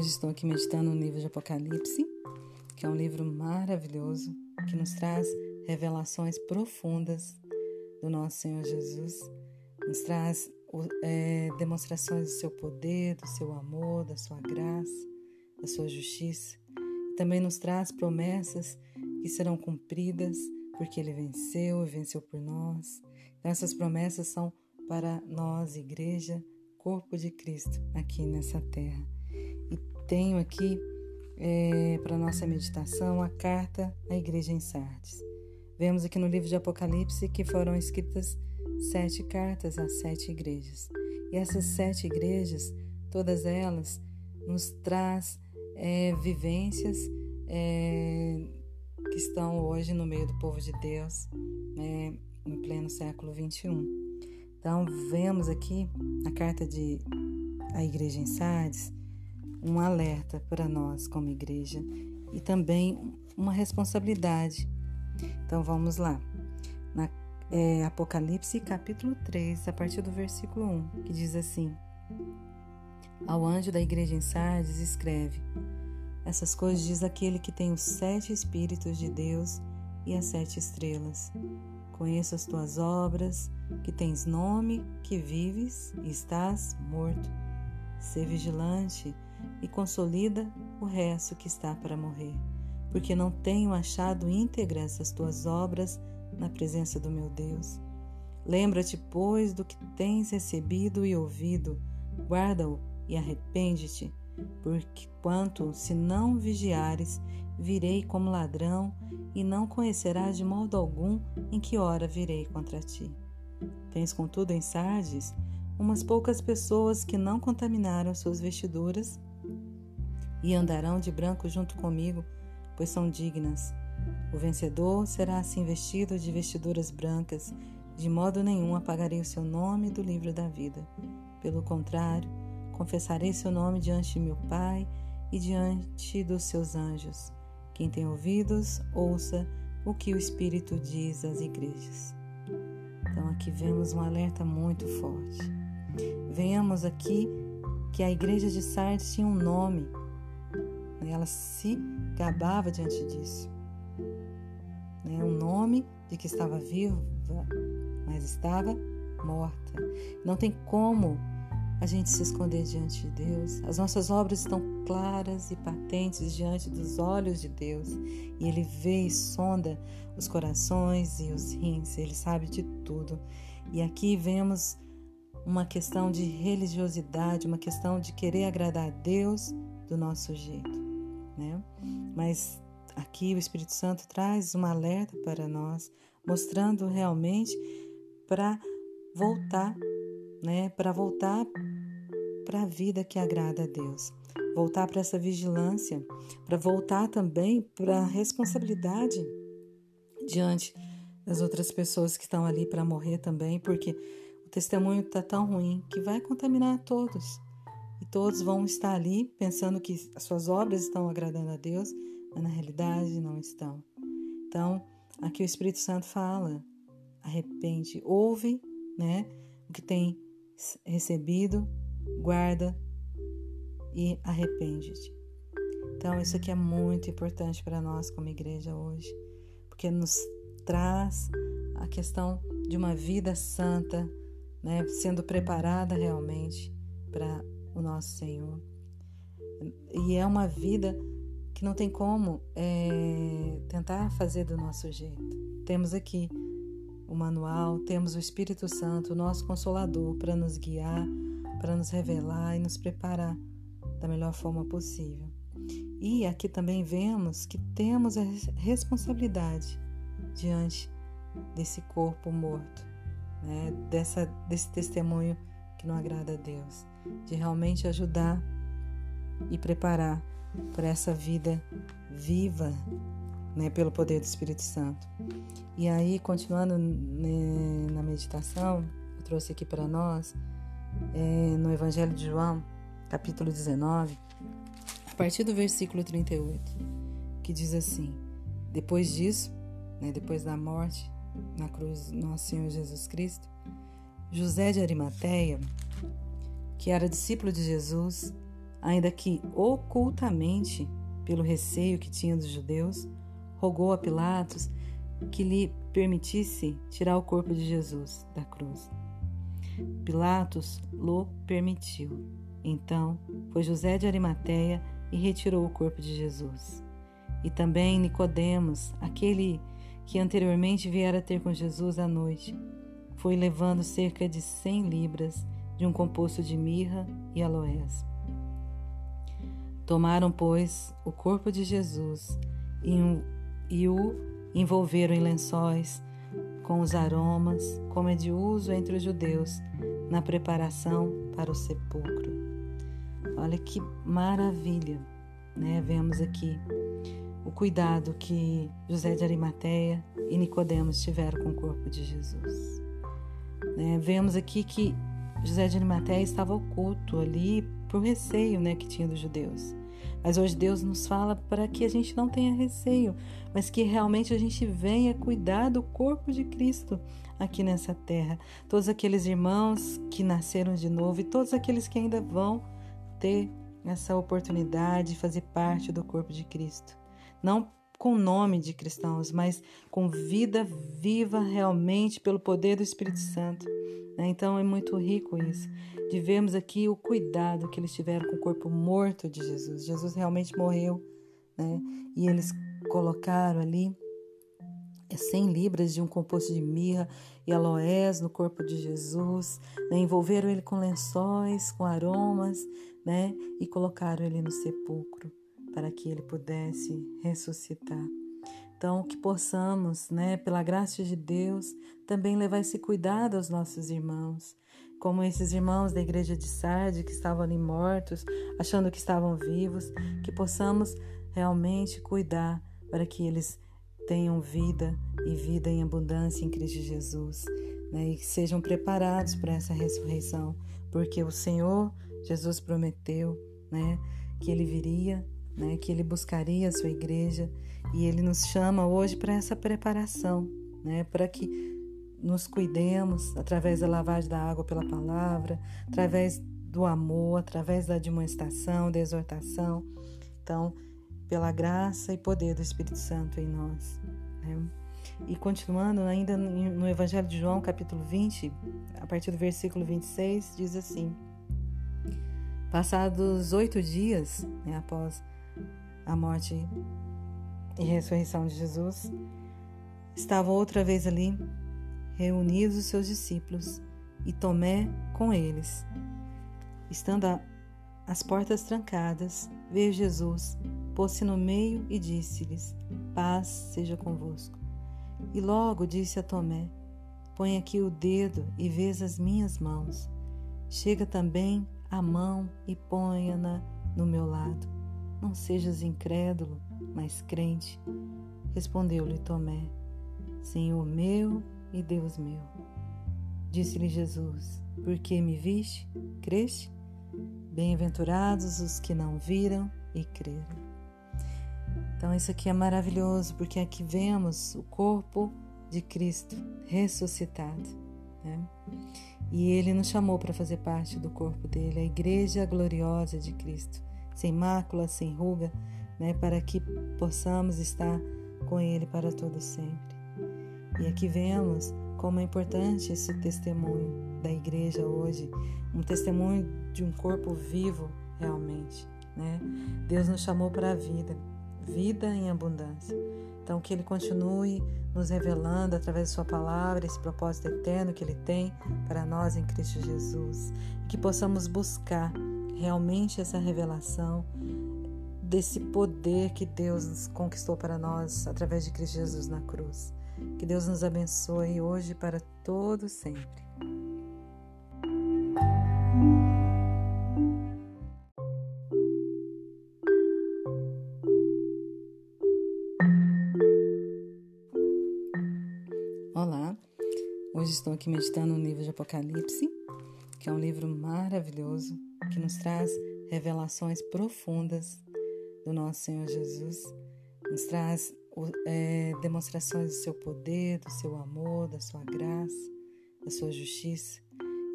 Hoje estou aqui meditando no livro de Apocalipse, que é um livro maravilhoso que nos traz revelações profundas do nosso Senhor Jesus, nos traz é, demonstrações do seu poder, do seu amor, da sua graça, da sua justiça. Também nos traz promessas que serão cumpridas porque ele venceu e venceu por nós. Então, essas promessas são para nós, igreja, corpo de Cristo, aqui nessa terra. Tenho aqui é, para nossa meditação a carta à igreja em Sardes. Vemos aqui no livro de Apocalipse que foram escritas sete cartas às sete igrejas. E essas sete igrejas, todas elas, nos traz é, vivências é, que estão hoje no meio do povo de Deus, né, em pleno século 21. Então, vemos aqui na carta de a igreja em Sardes um alerta para nós como igreja e também uma responsabilidade. Então, vamos lá. Na é, Apocalipse capítulo 3, a partir do versículo 1, que diz assim: Ao anjo da igreja em Sardes escreve: essas coisas diz aquele que tem os sete Espíritos de Deus e as sete estrelas. Conheço as tuas obras, que tens nome, que vives e estás morto. Sê vigilante e consolida o resto que está para morrer, porque não tenho achado íntegras as tuas obras na presença do meu Deus. Lembra-te, pois, do que tens recebido e ouvido, guarda-o e arrepende-te porque quanto se não vigiares, virei como ladrão, e não conhecerás de modo algum em que hora virei contra ti. Tens, contudo, em Sardes umas poucas pessoas que não contaminaram suas vestiduras e andarão de branco junto comigo, pois são dignas. O vencedor será assim vestido de vestiduras brancas, de modo nenhum apagarei o seu nome do livro da vida. Pelo contrário, Confessarei seu nome diante de meu Pai e diante dos seus anjos. Quem tem ouvidos, ouça o que o Espírito diz às igrejas. Então, aqui vemos um alerta muito forte. Venhamos aqui que a igreja de Sardes tinha um nome. Né? Ela se gabava diante disso. Né? Um nome de que estava viva, mas estava morta. Não tem como a gente se esconder diante de Deus. As nossas obras estão claras e patentes diante dos olhos de Deus. E Ele vê e sonda os corações e os rins, Ele sabe de tudo. E aqui vemos uma questão de religiosidade, uma questão de querer agradar a Deus do nosso jeito, né? Mas aqui o Espírito Santo traz um alerta para nós, mostrando realmente para voltar, né? Para voltar para a vida que agrada a Deus. Voltar para essa vigilância, para voltar também para a responsabilidade diante das outras pessoas que estão ali para morrer também, porque o testemunho está tão ruim que vai contaminar todos. E todos vão estar ali pensando que as suas obras estão agradando a Deus, mas na realidade não estão. Então, aqui o Espírito Santo fala: arrepende, ouve, né, o que tem recebido guarda e arrepende-te. Então, isso aqui é muito importante para nós como igreja hoje, porque nos traz a questão de uma vida santa, né, sendo preparada realmente para o nosso Senhor. E é uma vida que não tem como é, tentar fazer do nosso jeito. Temos aqui o manual, temos o Espírito Santo, o nosso Consolador, para nos guiar, para nos revelar e nos preparar da melhor forma possível. E aqui também vemos que temos a responsabilidade diante desse corpo morto, né? Dessa, desse testemunho que não agrada a Deus, de realmente ajudar e preparar para essa vida viva, né, pelo poder do Espírito Santo. E aí, continuando né, na meditação, eu trouxe aqui para nós é, no Evangelho de João, capítulo 19, a partir do versículo 38, que diz assim: Depois disso, né, depois da morte na cruz nosso Senhor Jesus Cristo, José de Arimateia, que era discípulo de Jesus, ainda que ocultamente, pelo receio que tinha dos judeus, rogou a Pilatos que lhe permitisse tirar o corpo de Jesus da cruz. Pilatos lo permitiu. Então foi José de Arimateia e retirou o corpo de Jesus. E também Nicodemos, aquele que anteriormente viera ter com Jesus à noite, foi levando cerca de cem libras de um composto de mirra e aloés. Tomaram, pois, o corpo de Jesus e, um, e o envolveram em lençóis com os aromas, como é de uso entre os judeus na preparação para o sepulcro. Olha que maravilha, né? Vemos aqui o cuidado que José de Arimateia e Nicodemos tiveram com o corpo de Jesus. Né? Vemos aqui que José de Arimateia estava oculto ali por receio né, que tinha dos judeus. Mas hoje Deus nos fala para que a gente não tenha receio, mas que realmente a gente venha cuidar do corpo de Cristo aqui nessa terra. Todos aqueles irmãos que nasceram de novo e todos aqueles que ainda vão ter essa oportunidade de fazer parte do corpo de Cristo. Não com nome de cristãos, mas com vida viva realmente pelo poder do Espírito Santo. Né? Então é muito rico isso, de vermos aqui o cuidado que eles tiveram com o corpo morto de Jesus. Jesus realmente morreu, né? e eles colocaram ali 100 libras de um composto de mirra e aloés no corpo de Jesus, né? envolveram ele com lençóis, com aromas, né? e colocaram ele no sepulcro para que ele pudesse ressuscitar. Então, que possamos, né, pela graça de Deus, também levar esse cuidado aos nossos irmãos, como esses irmãos da igreja de Sardes que estavam ali mortos, achando que estavam vivos, que possamos realmente cuidar para que eles tenham vida e vida em abundância em Cristo Jesus, né, e que sejam preparados para essa ressurreição, porque o Senhor Jesus prometeu, né, que ele viria né, que ele buscaria a sua igreja e ele nos chama hoje para essa preparação, né, para que nos cuidemos através da lavagem da água pela palavra, através do amor, através da demonstração, da exortação. Então, pela graça e poder do Espírito Santo em nós. Né? E continuando ainda no Evangelho de João, capítulo 20, a partir do versículo 26, diz assim: Passados oito dias né, após a morte e ressurreição de Jesus, estavam outra vez ali reunidos os seus discípulos e Tomé com eles. Estando a, as portas trancadas, veio Jesus, pôs-se no meio e disse-lhes: Paz seja convosco. E logo disse a Tomé: Põe aqui o dedo e vês as minhas mãos. Chega também a mão e ponha-na no meu lado não sejas incrédulo, mas crente. Respondeu-lhe Tomé: Senhor meu e Deus meu. Disse-lhe Jesus: Por que me viste? Creste? Bem-aventurados os que não viram e creram. Então, isso aqui é maravilhoso, porque aqui vemos o corpo de Cristo ressuscitado. Né? E ele nos chamou para fazer parte do corpo dele, a igreja gloriosa de Cristo sem mácula, sem ruga, né, para que possamos estar com Ele para todo sempre. E aqui vemos como é importante esse testemunho da igreja hoje, um testemunho de um corpo vivo realmente. Né? Deus nos chamou para a vida, vida em abundância. Então, que Ele continue nos revelando através de Sua palavra esse propósito eterno que Ele tem para nós em Cristo Jesus. E que possamos buscar realmente essa revelação desse poder que Deus conquistou para nós através de Cristo Jesus na cruz. Que Deus nos abençoe hoje para todo sempre. Olá, hoje estou aqui meditando no livro de Apocalipse, que é um livro maravilhoso que nos traz revelações profundas do nosso Senhor Jesus, nos traz é, demonstrações do seu poder, do seu amor, da sua graça, da sua justiça.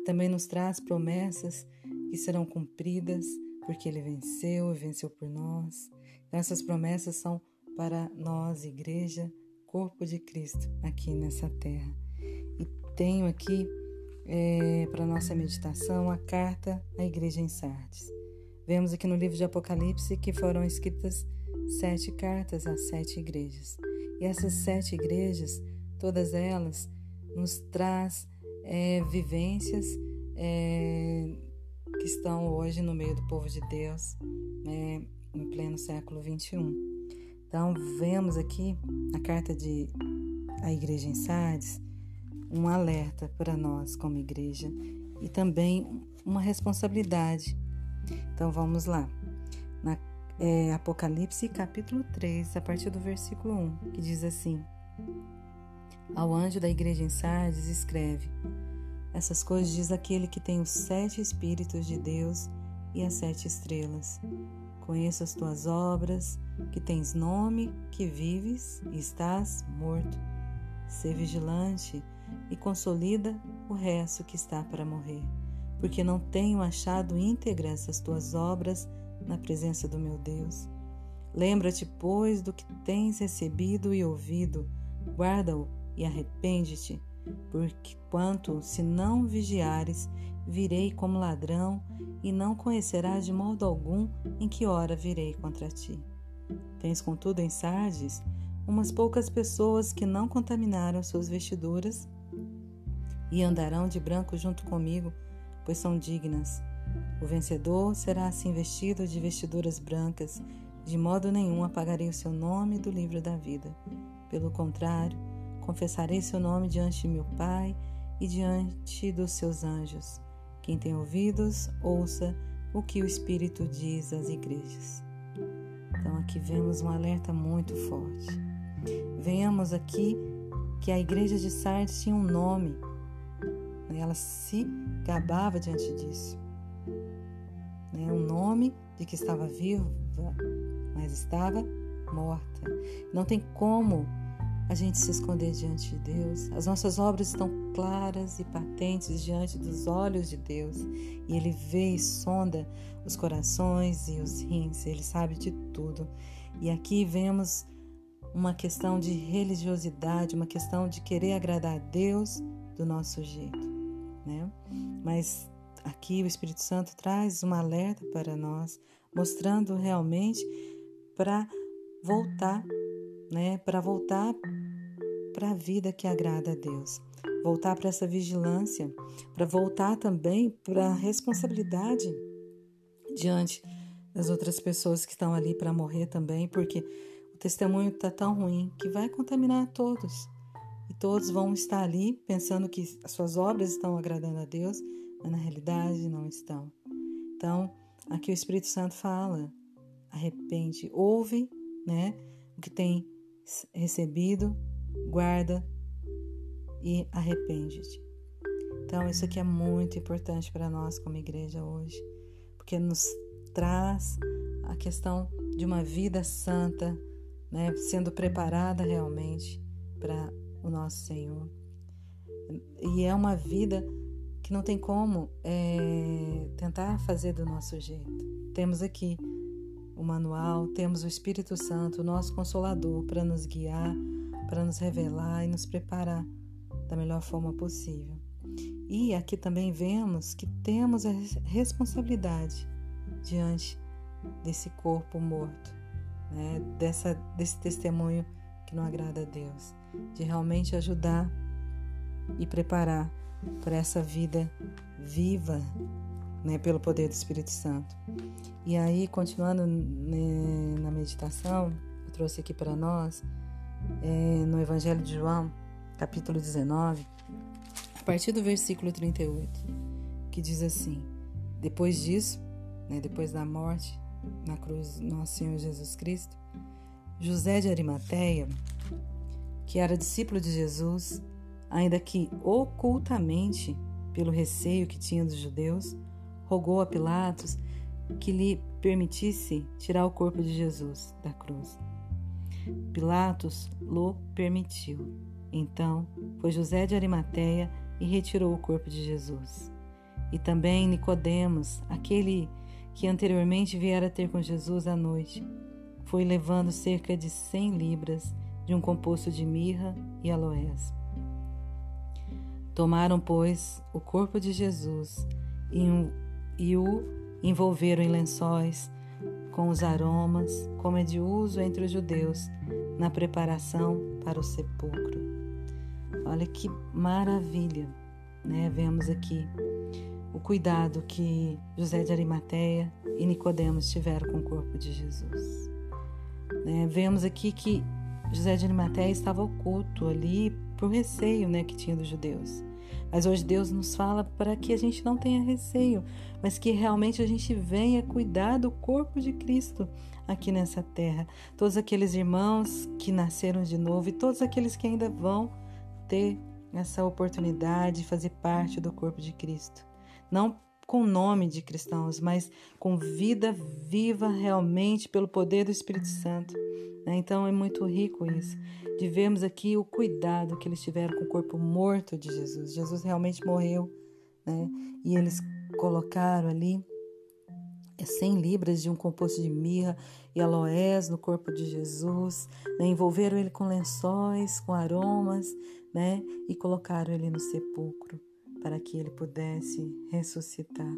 Também nos traz promessas que serão cumpridas porque ele venceu e venceu por nós. Então, essas promessas são para nós, igreja, corpo de Cristo, aqui nessa terra. E tenho aqui é, para nossa meditação a carta à igreja em Sardes. Vemos aqui no livro de Apocalipse que foram escritas sete cartas às sete igrejas. E essas sete igrejas, todas elas, nos traz é, vivências é, que estão hoje no meio do povo de Deus, né, em pleno século 21. Então, vemos aqui a carta de a igreja em Sardes, um alerta para nós como igreja e também uma responsabilidade. Então, vamos lá. Na é, Apocalipse capítulo 3, a partir do versículo 1, que diz assim: Ao anjo da igreja em Sardes escreve: Essas coisas diz aquele que tem os sete Espíritos de Deus e as sete estrelas. Conheço as tuas obras, que tens nome, que vives e estás morto. Sê vigilante e consolida o resto que está para morrer, porque não tenho achado íntegras as tuas obras na presença do meu Deus. Lembra-te, pois, do que tens recebido e ouvido, guarda-o e arrepende-te, porque quanto se não vigiares, virei como ladrão e não conhecerás de modo algum em que hora virei contra ti. Tens, contudo, em Sardes umas poucas pessoas que não contaminaram suas vestiduras e andarão de branco junto comigo, pois são dignas. O vencedor será assim vestido de vestiduras brancas, de modo nenhum apagarei o seu nome do livro da vida. Pelo contrário, confessarei seu nome diante de meu Pai e diante dos seus anjos. Quem tem ouvidos, ouça o que o Espírito diz às igrejas. Então aqui vemos um alerta muito forte. Vemos aqui que a igreja de Sardes tinha um nome. Ela se gabava diante disso né, um nome de que estava viva, mas estava morta. Não tem como a gente se esconder diante de Deus. As nossas obras estão claras e patentes diante dos olhos de Deus. E Ele vê e sonda os corações e os rins. Ele sabe de tudo. E aqui vemos uma questão de religiosidade, uma questão de querer agradar a Deus do nosso jeito, né? Mas Aqui o Espírito Santo traz um alerta para nós, mostrando realmente para voltar, né, para voltar para a vida que agrada a Deus, voltar para essa vigilância, para voltar também para a responsabilidade diante das outras pessoas que estão ali para morrer também, porque o testemunho está tão ruim que vai contaminar todos. E todos vão estar ali pensando que as suas obras estão agradando a Deus mas na realidade não estão. Então, aqui o Espírito Santo fala: arrepende, ouve, né, o que tem recebido, guarda e arrepende-te. Então, isso aqui é muito importante para nós como igreja hoje, porque nos traz a questão de uma vida santa, né, sendo preparada realmente para o nosso Senhor. E é uma vida que não tem como é, tentar fazer do nosso jeito. Temos aqui o manual, temos o Espírito Santo, o nosso consolador, para nos guiar, para nos revelar e nos preparar da melhor forma possível. E aqui também vemos que temos a responsabilidade diante desse corpo morto, né? Dessa, desse testemunho que não agrada a Deus, de realmente ajudar e preparar para essa vida viva, né, pelo poder do Espírito Santo. E aí, continuando né, na meditação, eu trouxe aqui para nós, é, no Evangelho de João, capítulo 19, a partir do versículo 38, que diz assim: Depois disso, né, depois da morte na cruz nosso Senhor Jesus Cristo, José de Arimateia, que era discípulo de Jesus, ainda que ocultamente, pelo receio que tinha dos judeus, rogou a Pilatos que lhe permitisse tirar o corpo de Jesus da cruz. Pilatos lo permitiu. Então foi José de Arimateia e retirou o corpo de Jesus. E também Nicodemos, aquele que anteriormente viera ter com Jesus à noite, foi levando cerca de cem libras de um composto de mirra e aloés. Tomaram, pois, o corpo de Jesus e o envolveram em lençóis com os aromas, como é de uso entre os judeus, na preparação para o sepulcro. Olha que maravilha, né? Vemos aqui o cuidado que José de Arimateia e Nicodemos tiveram com o corpo de Jesus. Né? Vemos aqui que José de Arimateia estava oculto ali por receio né, que tinha dos judeus. Mas hoje Deus nos fala para que a gente não tenha receio, mas que realmente a gente venha cuidar do corpo de Cristo aqui nessa terra. Todos aqueles irmãos que nasceram de novo e todos aqueles que ainda vão ter essa oportunidade de fazer parte do corpo de Cristo. Não com nome de cristãos, mas com vida viva realmente pelo poder do Espírito Santo. Né? Então é muito rico isso, de vermos aqui o cuidado que eles tiveram com o corpo morto de Jesus. Jesus realmente morreu, né? e eles colocaram ali 100 libras de um composto de mirra e aloés no corpo de Jesus, né? envolveram ele com lençóis, com aromas, né? e colocaram ele no sepulcro para que ele pudesse ressuscitar.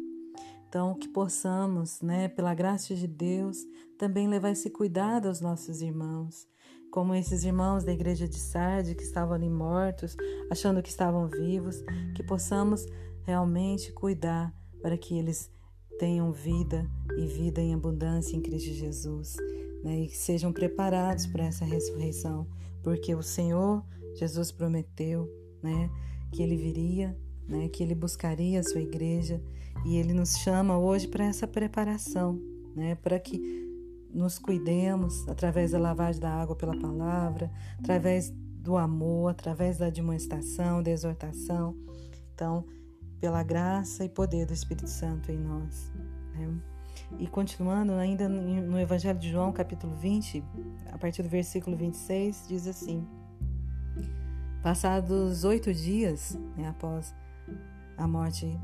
Então, que possamos, né, pela graça de Deus, também levar esse cuidado aos nossos irmãos, como esses irmãos da igreja de Sardes que estavam ali mortos, achando que estavam vivos, que possamos realmente cuidar para que eles tenham vida e vida em abundância em Cristo Jesus, né, e sejam preparados para essa ressurreição, porque o Senhor Jesus prometeu, né, que ele viria né, que ele buscaria a sua igreja e ele nos chama hoje para essa preparação, né, para que nos cuidemos através da lavagem da água pela palavra, através do amor, através da admoestação, da exortação. Então, pela graça e poder do Espírito Santo em nós. Né? E continuando, ainda no Evangelho de João, capítulo 20, a partir do versículo 26, diz assim: Passados oito dias né, após a morte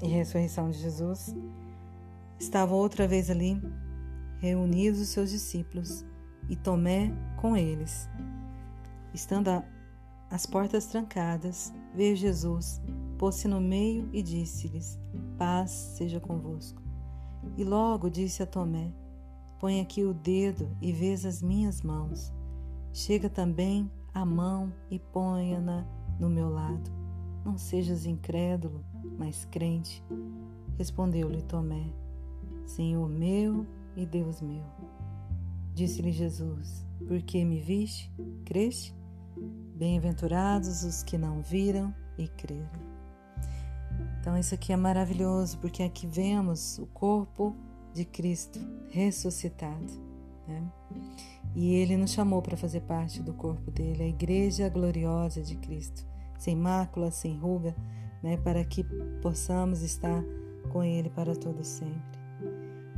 e ressurreição de Jesus, estavam outra vez ali reunidos os seus discípulos e Tomé com eles. Estando as portas trancadas, veio Jesus, pôs-se no meio e disse-lhes: Paz seja convosco. E logo disse a Tomé: Põe aqui o dedo e vês as minhas mãos. Chega também a mão e ponha-na no meu lado não sejas incrédulo, mas crente. Respondeu-lhe Tomé: Senhor meu e Deus meu. Disse-lhe Jesus: Por que me viste? Creste? Bem-aventurados os que não viram e creram. Então, isso aqui é maravilhoso, porque aqui vemos o corpo de Cristo ressuscitado. Né? E ele nos chamou para fazer parte do corpo dele, a igreja gloriosa de Cristo sem mácula, sem ruga, né, para que possamos estar com Ele para todo sempre.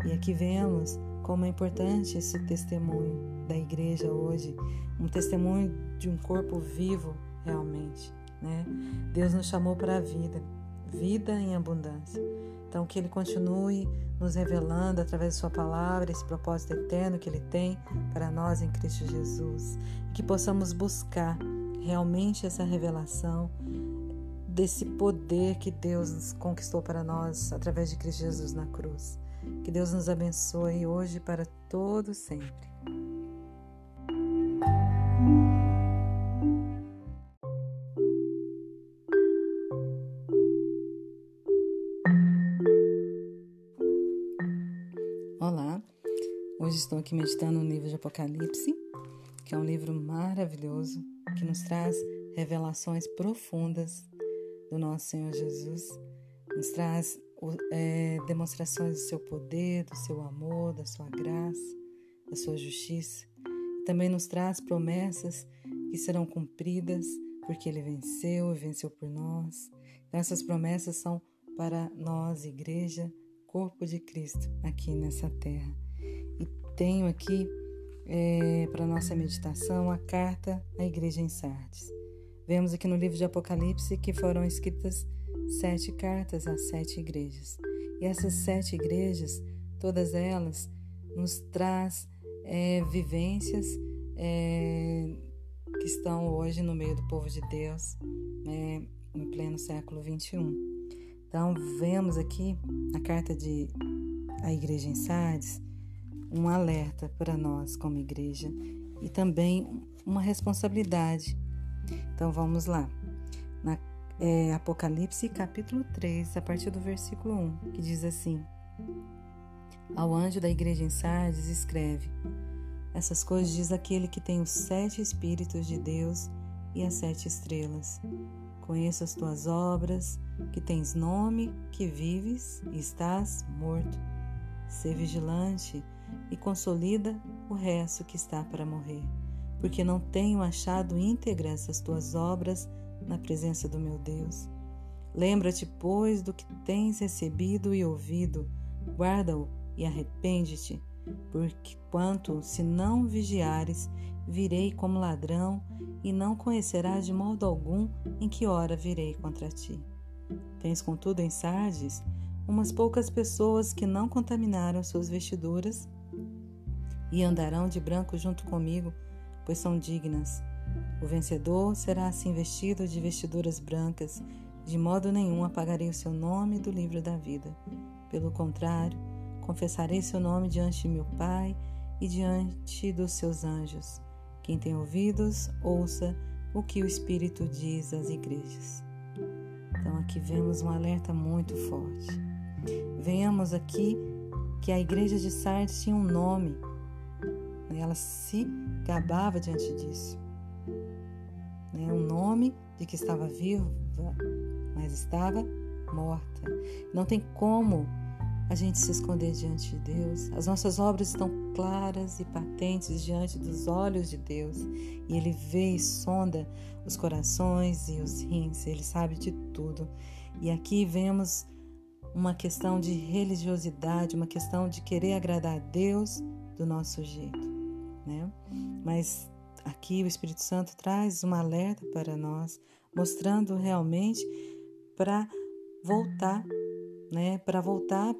E aqui vemos como é importante esse testemunho da igreja hoje, um testemunho de um corpo vivo realmente. Né? Deus nos chamou para a vida, vida em abundância. Então, que Ele continue nos revelando através de Sua palavra esse propósito eterno que Ele tem para nós em Cristo Jesus. Que possamos buscar realmente essa revelação desse poder que Deus conquistou para nós através de Cristo Jesus na cruz. Que Deus nos abençoe hoje para todo sempre. Olá, hoje estou aqui meditando no livro de Apocalipse, que é um livro maravilhoso que nos traz revelações profundas do nosso Senhor Jesus, nos traz é, demonstrações do seu poder, do seu amor, da sua graça, da sua justiça. Também nos traz promessas que serão cumpridas porque ele venceu e venceu por nós. Então, essas promessas são para nós, igreja, corpo de Cristo, aqui nessa terra. E tenho aqui é, para nossa meditação a carta à igreja em Sardes. Vemos aqui no livro de Apocalipse que foram escritas sete cartas às sete igrejas. E essas sete igrejas, todas elas, nos traz é, vivências é, que estão hoje no meio do povo de Deus, né, em pleno século 21. Então, vemos aqui na carta de a igreja em Sardes um alerta para nós como igreja e também uma responsabilidade. Então, vamos lá. Na é, Apocalipse capítulo 3, a partir do versículo 1, que diz assim: Ao anjo da igreja em Sardes escreve: Essas coisas diz aquele que tem os sete Espíritos de Deus e as sete estrelas. Conheço as tuas obras, que tens nome, que vives e estás morto. Sê vigilante e consolida o resto que está para morrer, porque não tenho achado íntegras as tuas obras na presença do meu Deus. Lembra-te, pois, do que tens recebido e ouvido, guarda-o e arrepende-te, porque quanto se não vigiares, virei como ladrão e não conhecerás de modo algum em que hora virei contra ti. Tens, contudo, em Sardes umas poucas pessoas que não contaminaram suas vestiduras e andarão de branco junto comigo, pois são dignas. O vencedor será assim vestido de vestiduras brancas, de modo nenhum apagarei o seu nome do livro da vida. Pelo contrário, confessarei seu nome diante de meu Pai e diante dos seus anjos. Quem tem ouvidos, ouça o que o Espírito diz às igrejas. Então aqui vemos um alerta muito forte. Vemos aqui que a igreja de Sardes tinha um nome. Ela se gabava diante disso né, um nome de que estava viva, mas estava morta. Não tem como a gente se esconder diante de Deus. As nossas obras estão claras e patentes diante dos olhos de Deus. E Ele vê e sonda os corações e os rins. Ele sabe de tudo. E aqui vemos uma questão de religiosidade, uma questão de querer agradar a Deus do nosso jeito, né? Mas Aqui o Espírito Santo traz um alerta para nós, mostrando realmente para voltar, né, para voltar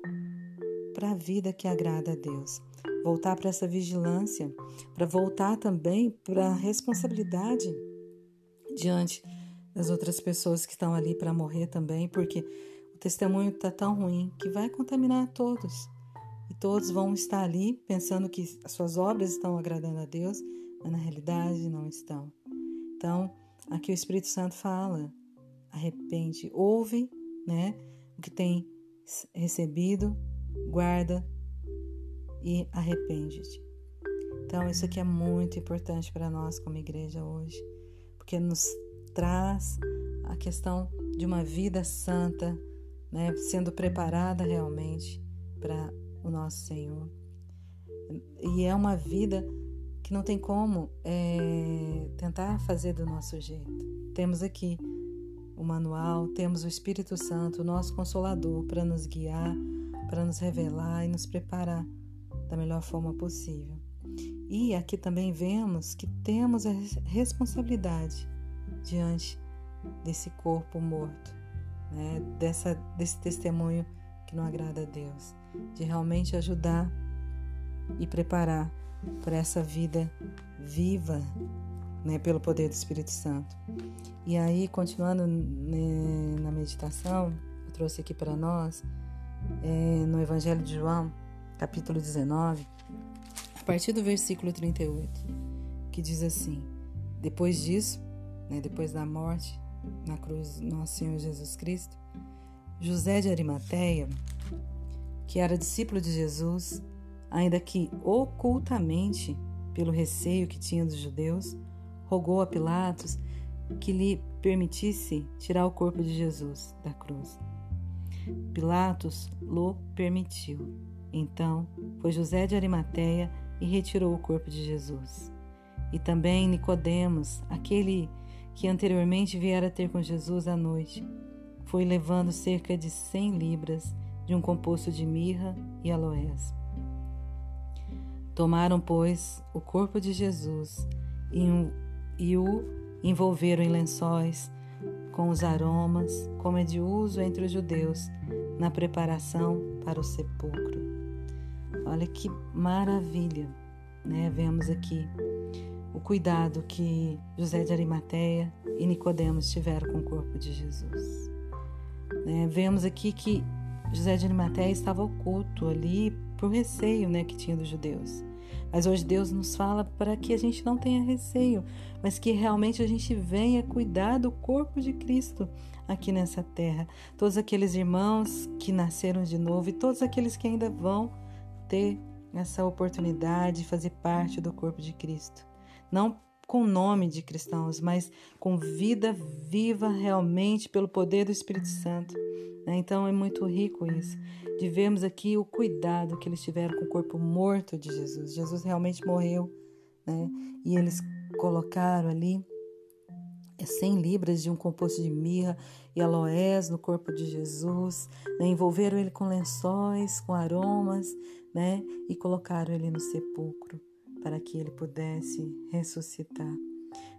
para a vida que agrada a Deus, voltar para essa vigilância, para voltar também para a responsabilidade diante das outras pessoas que estão ali para morrer também, porque o testemunho está tão ruim que vai contaminar todos. E todos vão estar ali pensando que as suas obras estão agradando a Deus mas na realidade não estão. Então, aqui o Espírito Santo fala: arrepende, ouve, né, o que tem recebido, guarda e arrepende-te. Então, isso aqui é muito importante para nós como igreja hoje, porque nos traz a questão de uma vida santa, né, sendo preparada realmente para o nosso Senhor. E é uma vida que não tem como é, tentar fazer do nosso jeito. Temos aqui o manual, temos o Espírito Santo, o nosso consolador, para nos guiar, para nos revelar e nos preparar da melhor forma possível. E aqui também vemos que temos a responsabilidade diante desse corpo morto, né? Dessa, desse testemunho que não agrada a Deus, de realmente ajudar e preparar para essa vida viva, né, pelo poder do Espírito Santo. E aí, continuando né, na meditação, eu trouxe aqui para nós, é, no Evangelho de João, capítulo 19, a partir do versículo 38, que diz assim: Depois disso, né, depois da morte na cruz do nosso Senhor Jesus Cristo, José de Arimateia, que era discípulo de Jesus, ainda que ocultamente, pelo receio que tinha dos judeus, rogou a Pilatos que lhe permitisse tirar o corpo de Jesus da cruz. Pilatos lo permitiu. Então foi José de Arimateia e retirou o corpo de Jesus. E também Nicodemos, aquele que anteriormente viera ter com Jesus à noite, foi levando cerca de cem libras de um composto de mirra e aloés. Tomaram, pois, o corpo de Jesus e, o envolveram em lençóis com os aromas, como é de uso entre os judeus na preparação para o sepulcro. Olha que maravilha, né? Vemos aqui o cuidado que José de Arimateia e Nicodemos tiveram com o corpo de Jesus. Né? Vemos aqui que José de Arimateia estava oculto ali por receio né, que tinha dos judeus. Mas hoje Deus nos fala para que a gente não tenha receio, mas que realmente a gente venha cuidar do corpo de Cristo aqui nessa terra. Todos aqueles irmãos que nasceram de novo e todos aqueles que ainda vão ter essa oportunidade de fazer parte do corpo de Cristo. Não com nome de cristãos, mas com vida viva realmente pelo poder do Espírito Santo. Né? Então é muito rico isso, de vermos aqui o cuidado que eles tiveram com o corpo morto de Jesus. Jesus realmente morreu, né? e eles colocaram ali 100 é, libras de um composto de mirra e aloés no corpo de Jesus, né? envolveram ele com lençóis, com aromas, né? e colocaram ele no sepulcro para que ele pudesse ressuscitar.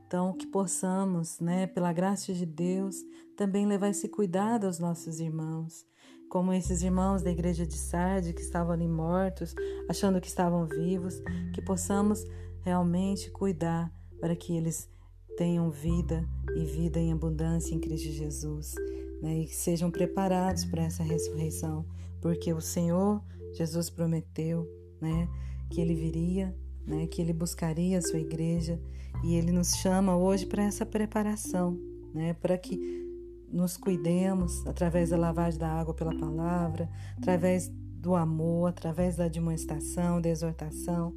Então, que possamos, né, pela graça de Deus, também levar esse cuidado aos nossos irmãos, como esses irmãos da igreja de Sardes que estavam ali mortos, achando que estavam vivos, que possamos realmente cuidar para que eles tenham vida e vida em abundância em Cristo Jesus, né, e que sejam preparados para essa ressurreição, porque o Senhor Jesus prometeu, né, que ele viria né, que ele buscaria a sua igreja e ele nos chama hoje para essa preparação, né, para que nos cuidemos através da lavagem da água pela palavra, através do amor, através da demonstração, da exortação.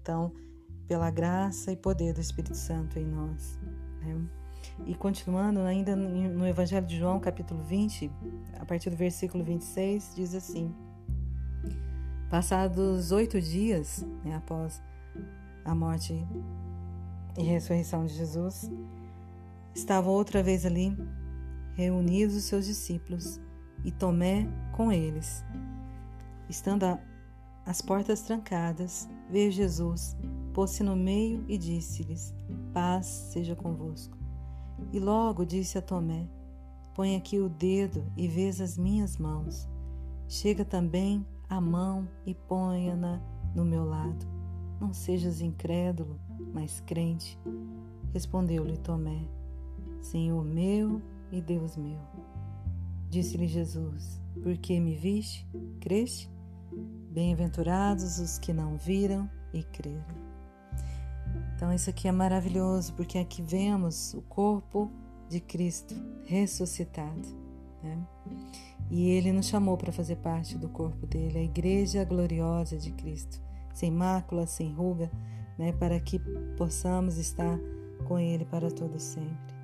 Então, pela graça e poder do Espírito Santo em nós. Né? E continuando, ainda no Evangelho de João, capítulo 20, a partir do versículo 26, diz assim: Passados oito dias né, após a morte e ressurreição de Jesus, estavam outra vez ali reunidos os seus discípulos e Tomé com eles. Estando as portas trancadas, veio Jesus, pôs-se no meio e disse-lhes: Paz seja convosco. E logo disse a Tomé: Põe aqui o dedo e vês as minhas mãos. Chega também a mão e ponha-na no meu lado não sejas incrédulo, mas crente. Respondeu-lhe Tomé: Senhor meu e Deus meu. Disse-lhe Jesus: Por que me viste? Creste? Bem-aventurados os que não viram e creram. Então, isso aqui é maravilhoso, porque aqui vemos o corpo de Cristo ressuscitado. Né? E ele nos chamou para fazer parte do corpo dele, a igreja gloriosa de Cristo sem mácula, sem ruga, né, para que possamos estar com Ele para todo sempre.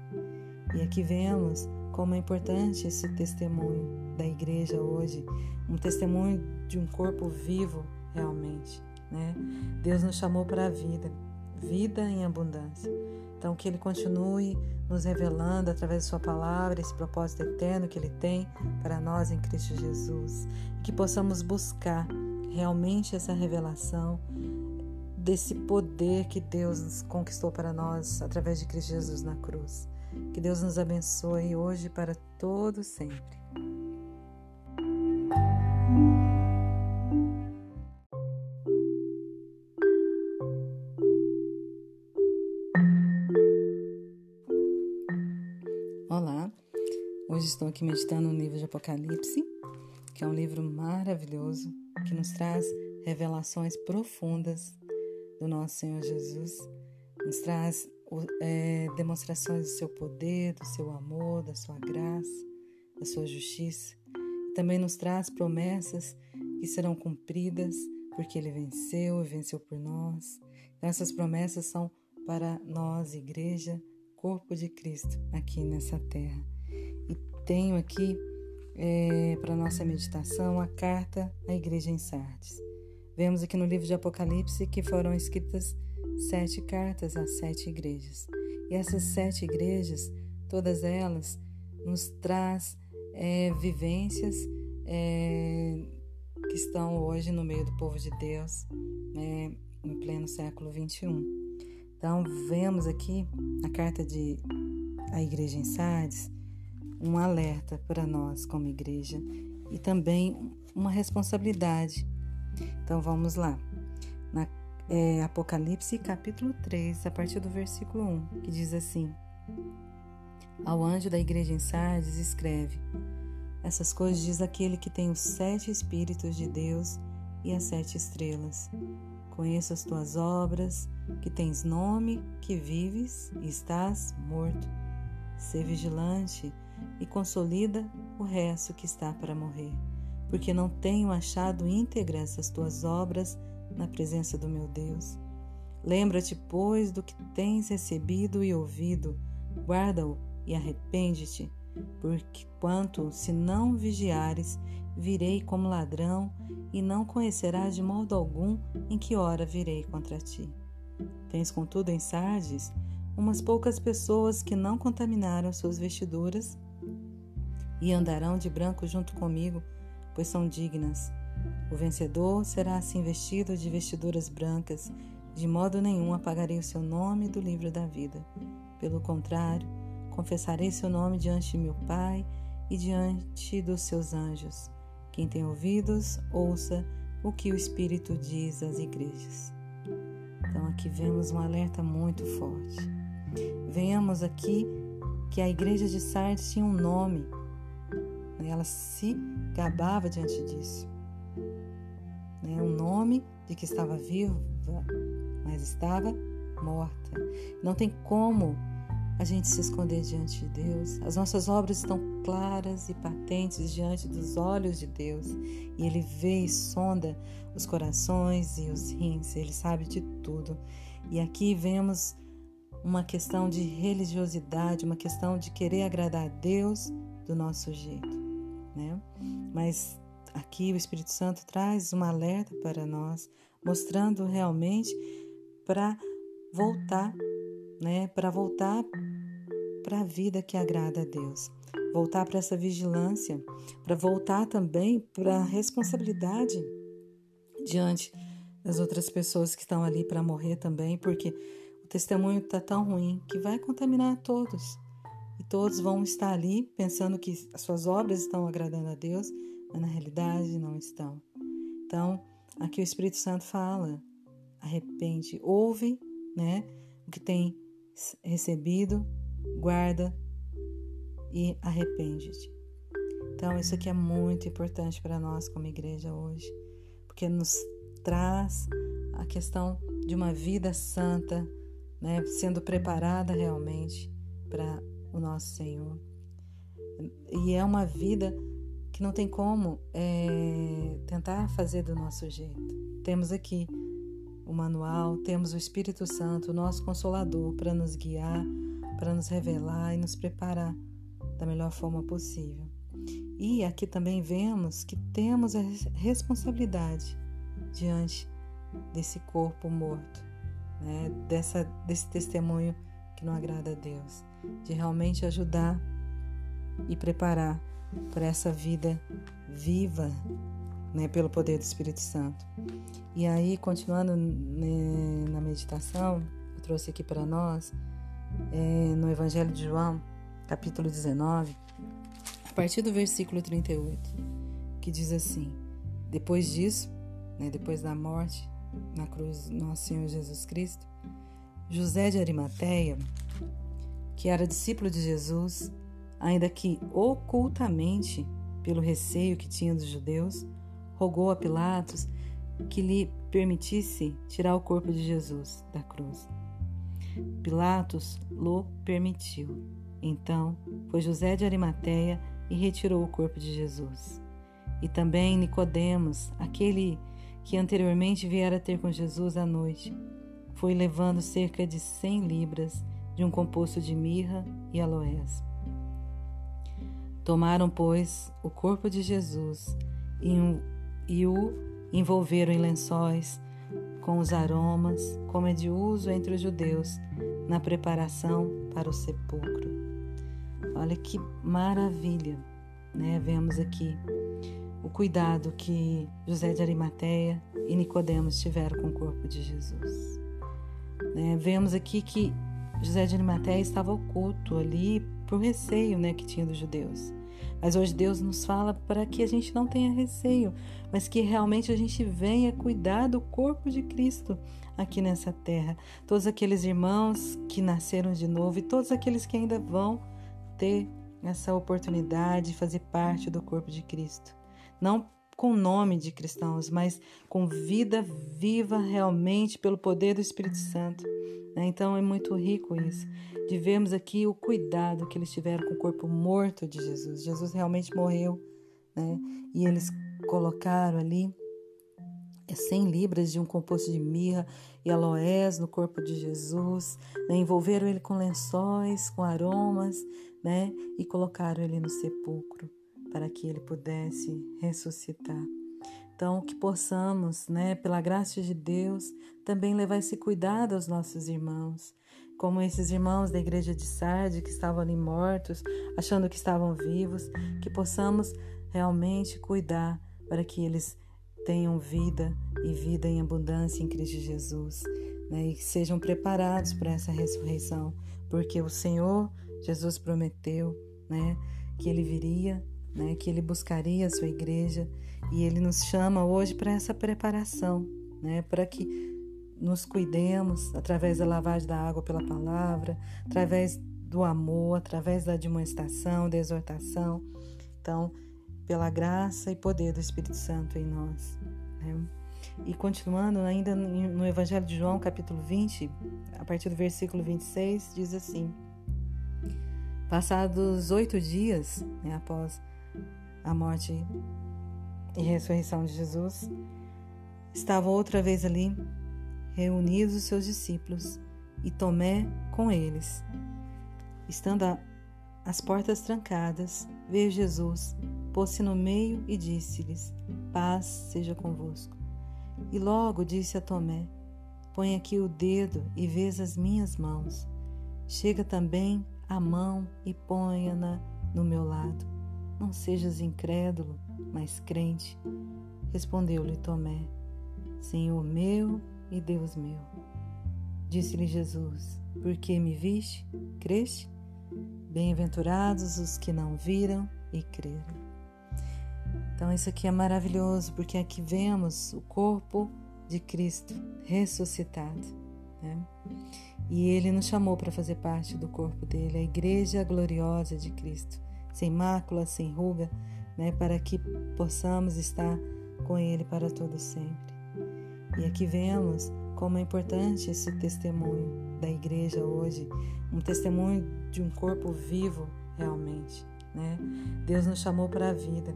E aqui vemos como é importante esse testemunho da igreja hoje, um testemunho de um corpo vivo realmente. Né? Deus nos chamou para a vida, vida em abundância. Então, que Ele continue nos revelando através de Sua palavra esse propósito eterno que Ele tem para nós em Cristo Jesus. E que possamos buscar realmente essa revelação desse poder que Deus conquistou para nós através de Cristo Jesus na cruz. Que Deus nos abençoe hoje para todo sempre. Olá, hoje estou aqui meditando no livro de Apocalipse, que é um livro maravilhoso que nos traz revelações profundas do nosso Senhor Jesus, nos traz é, demonstrações do seu poder, do seu amor, da sua graça, da sua justiça. Também nos traz promessas que serão cumpridas porque ele venceu e venceu por nós. Então, essas promessas são para nós, igreja, corpo de Cristo, aqui nessa terra. E tenho aqui é, para nossa meditação a carta à igreja em Sardes. Vemos aqui no livro de Apocalipse que foram escritas sete cartas às sete igrejas. E essas sete igrejas, todas elas, nos traz é, vivências é, que estão hoje no meio do povo de Deus, né, em pleno século 21. Então, vemos aqui a carta de a igreja em Sardes um alerta para nós como igreja e também uma responsabilidade. Então vamos lá. Na é, Apocalipse capítulo 3, a partir do versículo 1, que diz assim: Ao anjo da igreja em Sardes escreve: Essas coisas diz aquele que tem os sete Espíritos de Deus e as sete estrelas. Conheço as tuas obras, que tens nome, que vives e estás morto. Sê vigilante e consolida o resto que está para morrer, porque não tenho achado íntegras as tuas obras na presença do meu Deus. Lembra-te, pois, do que tens recebido e ouvido, guarda-o e arrepende-te, porque quanto se não vigiares, virei como ladrão e não conhecerás de modo algum em que hora virei contra ti. Tens, contudo, em Sardes umas poucas pessoas que não contaminaram suas vestiduras e andarão de branco junto comigo, pois são dignas. O vencedor será assim vestido de vestiduras brancas, de modo nenhum apagarei o seu nome do livro da vida. Pelo contrário, confessarei seu nome diante de meu Pai e diante dos seus anjos. Quem tem ouvidos, ouça o que o Espírito diz às igrejas. Então, aqui vemos um alerta muito forte. Venhamos aqui que a igreja de Sardes tinha um nome? Ela se gabava diante disso. Né? Um nome de que estava viva, mas estava morta. Não tem como a gente se esconder diante de Deus. As nossas obras estão claras e patentes diante dos olhos de Deus. E Ele vê e sonda os corações e os rins, Ele sabe de tudo. E aqui vemos uma questão de religiosidade, uma questão de querer agradar a Deus do nosso jeito, né? Mas aqui o Espírito Santo traz um alerta para nós, mostrando realmente para voltar né, para voltar para a vida que agrada a Deus, voltar para essa vigilância, para voltar também para a responsabilidade diante das outras pessoas que estão ali para morrer também, porque o testemunho está tão ruim que vai contaminar todos. Todos vão estar ali pensando que as suas obras estão agradando a Deus, mas na realidade não estão. Então, aqui o Espírito Santo fala: arrepende, ouve, né, o que tem recebido, guarda e arrepende-te. Então, isso aqui é muito importante para nós como igreja hoje, porque nos traz a questão de uma vida santa, né, sendo preparada realmente para o nosso Senhor. E é uma vida que não tem como é, tentar fazer do nosso jeito. Temos aqui o manual, temos o Espírito Santo, o nosso consolador, para nos guiar, para nos revelar e nos preparar da melhor forma possível. E aqui também vemos que temos a responsabilidade diante desse corpo morto, né? Dessa, desse testemunho que não agrada a Deus, de realmente ajudar e preparar para essa vida viva né, pelo poder do Espírito Santo. E aí, continuando né, na meditação, eu trouxe aqui para nós, é, no Evangelho de João, capítulo 19, a partir do versículo 38, que diz assim: Depois disso, né, depois da morte na cruz nosso Senhor Jesus Cristo, José de Arimateia, que era discípulo de Jesus, ainda que ocultamente, pelo receio que tinha dos judeus, rogou a Pilatos que lhe permitisse tirar o corpo de Jesus da cruz. Pilatos lo permitiu. Então foi José de Arimateia e retirou o corpo de Jesus. E também Nicodemos, aquele que anteriormente viera ter com Jesus à noite, foi levando cerca de cem libras de um composto de mirra e aloés. Tomaram, pois, o corpo de Jesus e um e o envolveram em lençóis com os aromas, como é de uso entre os judeus na preparação para o sepulcro. Olha que maravilha, né? Vemos aqui o cuidado que José de Arimateia e Nicodemos tiveram com o corpo de Jesus. Né? Vemos aqui que José de Arimateia estava oculto ali por receio, né, que tinha dos judeus. Mas hoje Deus nos fala para que a gente não tenha receio, mas que realmente a gente venha cuidar do corpo de Cristo aqui nessa terra. Todos aqueles irmãos que nasceram de novo e todos aqueles que ainda vão ter essa oportunidade de fazer parte do corpo de Cristo. Não com nome de cristãos, mas com vida viva realmente pelo poder do Espírito Santo. Né? Então é muito rico isso, de vermos aqui o cuidado que eles tiveram com o corpo morto de Jesus. Jesus realmente morreu, né? e eles colocaram ali 100 libras de um composto de mirra e aloés no corpo de Jesus, né? envolveram ele com lençóis, com aromas, né? e colocaram ele no sepulcro para que ele pudesse ressuscitar. Então, que possamos, né, pela graça de Deus, também levar esse cuidado aos nossos irmãos, como esses irmãos da igreja de Sardes que estavam ali mortos, achando que estavam vivos, que possamos realmente cuidar para que eles tenham vida e vida em abundância em Cristo Jesus, né, e que sejam preparados para essa ressurreição, porque o Senhor Jesus prometeu, né, que ele viria né, que ele buscaria a sua igreja e ele nos chama hoje para essa preparação, né, para que nos cuidemos através da lavagem da água pela palavra, através do amor, através da demonstração, da exortação. Então, pela graça e poder do Espírito Santo em nós. Né? E continuando ainda no Evangelho de João, capítulo 20, a partir do versículo 26, diz assim: Passados oito dias né, após a morte e ressurreição de Jesus, estavam outra vez ali reunidos os seus discípulos e Tomé com eles. Estando a, as portas trancadas, veio Jesus, pôs-se no meio e disse-lhes: Paz seja convosco. E logo disse a Tomé: Põe aqui o dedo e vês as minhas mãos. Chega também a mão e ponha-na no meu lado não sejas incrédulo, mas crente. Respondeu-lhe Tomé: Senhor meu e Deus meu. Disse-lhe Jesus: Por que me viste? Creste? Bem-aventurados os que não viram e creram. Então, isso aqui é maravilhoso, porque aqui vemos o corpo de Cristo ressuscitado. Né? E ele nos chamou para fazer parte do corpo dele, a igreja gloriosa de Cristo sem mácula, sem ruga, né, para que possamos estar com Ele para todo sempre. E aqui vemos como é importante esse testemunho da igreja hoje, um testemunho de um corpo vivo realmente. Né? Deus nos chamou para a vida,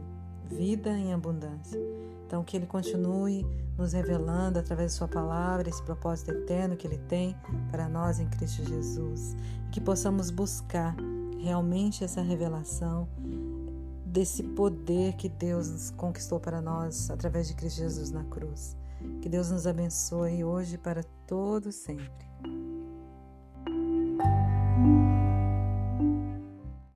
vida em abundância. Então, que Ele continue nos revelando através de Sua palavra esse propósito eterno que Ele tem para nós em Cristo Jesus. E que possamos buscar realmente essa revelação desse poder que Deus conquistou para nós através de Cristo Jesus na cruz. Que Deus nos abençoe hoje para todo sempre.